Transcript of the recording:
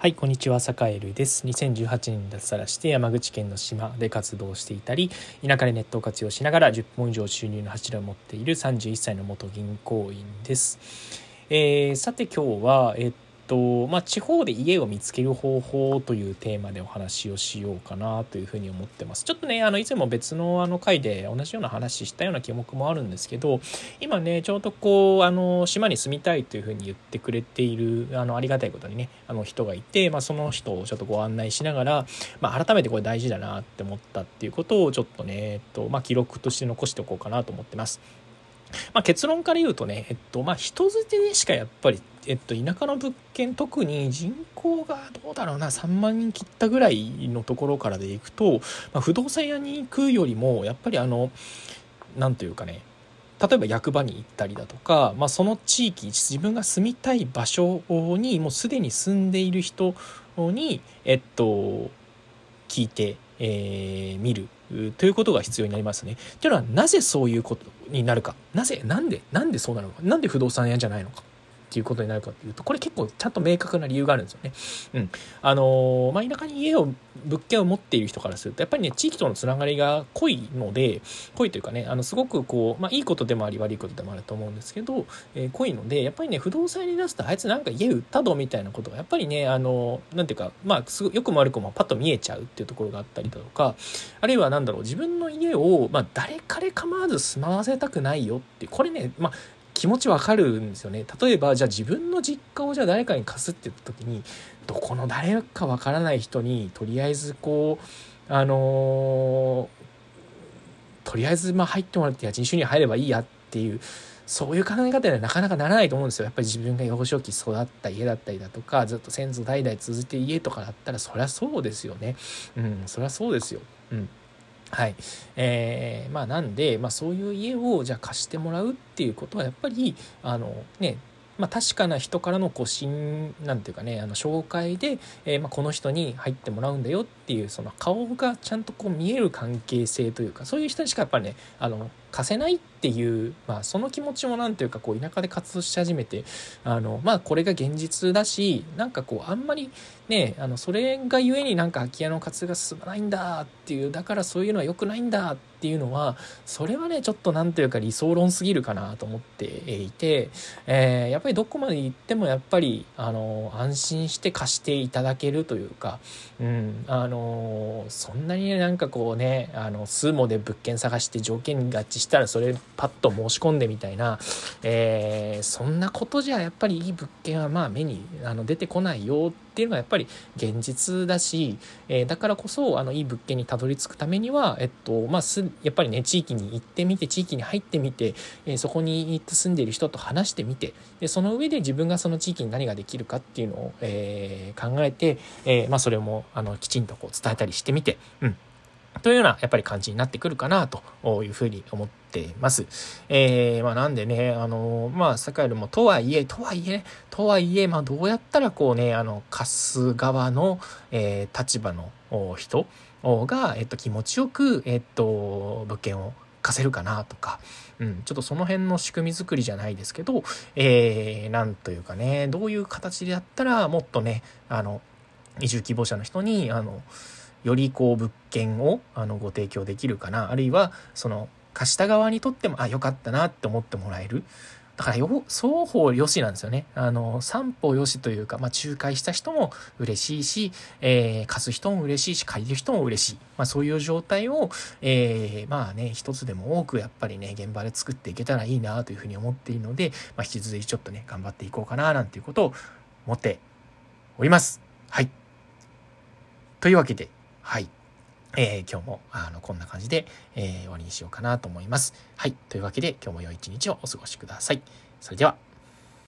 はい、こんにちは、坂エルです。2018年に脱サラして山口県の島で活動していたり、田舎でネットを活用しながら10本以上収入の柱を持っている31歳の元銀行員です。えー、さて今日は、えっとまあ、地方で家を見つける方法というテーマでお話をしようかなというふうに思ってます。ちょっとね、あのいつも別のあの回で同じような話したような記憶もあるんですけど、今ね、ちょうどこう、あの島に住みたいというふうに言ってくれている、あのありがたいことにね、あの人がいて、まあ、その人をちょっとご案内しながら、まあ、改めてこれ大事だなって思ったっていうことをちょっとね、えっとまあ、記録として残しておこうかなと思ってます。まあ、結論から言うとね、えっと、まあ、人捨てでしかやっぱり、えっと、田舎の物件、特に人口がどうだろうな、3万人切ったぐらいのところからでいくと、まあ、不動産屋に行くよりも、やっぱりあの、なんというかね、例えば役場に行ったりだとか、まあ、その地域自分が住みたい場所にもうすでに住んでいる人に、えっと、聞いて、えー、る。ということが必要になりますね。というのはなぜそういうことになるかなぜなんでなんでそうなのかなんで不動産屋じゃないのかっていうことになるかというとこれ結構ちゃんと明確な理由があるんですよね。うん、あのー、まあ、田舎に家を物件を持っている人からするとやっぱりね地域とのつながりが濃いので濃いというかねあのすごくこう、まあ、いいことでもあり悪いことでもあると思うんですけど、えー、濃いのでやっぱりね不動産に出すとあいつなんか家売ったどみたいなことがやっぱりねあのなんていうかまあすごよくも悪くもパッと見えちゃうっていうところがあったりだとかあるいは何だろう自分の家を、まあ、誰彼構わず住まわせたくないよってこれねまあ気持ちわかるんですよね例えばじゃあ自分の実家をじゃあ誰かに貸すって言った時にどこの誰かわからない人にとりあえずこうあのー、とりあえずまあ入ってもらって家賃収入入ればいいやっていうそういう考え方ではなかなかならないと思うんですよ。やっぱり自分が幼少期育った家だったりだとか、ずっと先祖代々続いて家とかだったら、そりゃそうですよね。うん、そりゃそうですよ。うん。はい。えー、まあなんで、まあそういう家をじゃあ貸してもらうっていうことはやっぱり、あのね、まあ、確かな人からのこう信なんていうかねあの紹介で、えー、まあ、この人に入ってもらうんだよっていうその顔がちゃんとこう見える関係性というかそういう人にしかやっぱねあの貸せないっていう、まあ、その気持ちも何ていうかこう田舎で活動し始めてあのまあこれが現実だしなんかこうあんまりねあのそれがゆえになんか空き家の活動が進まないんだっていうだからそういうのは良くないんだってっていうのはそれはねちょっと何ていうか理想論すぎるかなと思っていて、えー、やっぱりどこまで行ってもやっぱりあの安心して貸していただけるというか、うん、あのそんなにねなんかこうねあの数もで物件探して条件合致したらそれパッと申し込んでみたいな、えー、そんなことじゃやっぱりいい物件はまあ目にあの出てこないよってっていうのがやっぱり現実だし、えー、だからこそあのいい物件にたどり着くためには、えっとまあ、すやっぱりね地域に行ってみて地域に入ってみて、えー、そこに住んでいる人と話してみてでその上で自分がその地域に何ができるかっていうのを、えー、考えて、えまあ、それもあのきちんとこう伝えたりしてみて、うん。というようなやっぱり感じになってくるかなというふうに思っています。えー、まあなんでね、あの、まあ、坂よりもとはいえ、とはいえ、とはいえ、まあどうやったらこうね、あの、貸す側の、えー、立場の人が、えっと、気持ちよく、えっと、物件を貸せるかなとか、うん、ちょっとその辺の仕組み作りじゃないですけど、えー、なんというかね、どういう形でやったらもっとね、あの、移住希望者の人に、あの、よりこう物件をあのご提供できるかなあるいはその貸した側にとってもあ良かったなって思ってもらえるだからよ双方よしなんですよね。あの、三方よしというか、まあ、仲介した人も嬉しいし、えー、貸す人も嬉しいし、借りる人も嬉しい。まあ、そういう状態を、えー、まあね、一つでも多くやっぱりね、現場で作っていけたらいいなというふうに思っているので、まあ、引き続きちょっとね、頑張っていこうかな、なんていうことを思っております。はい。というわけで、はい。えー、今日もあのこんな感じで、えー、終わりにしようかなと思います。はい。というわけで今日も良い一日をお過ごしください。それでは。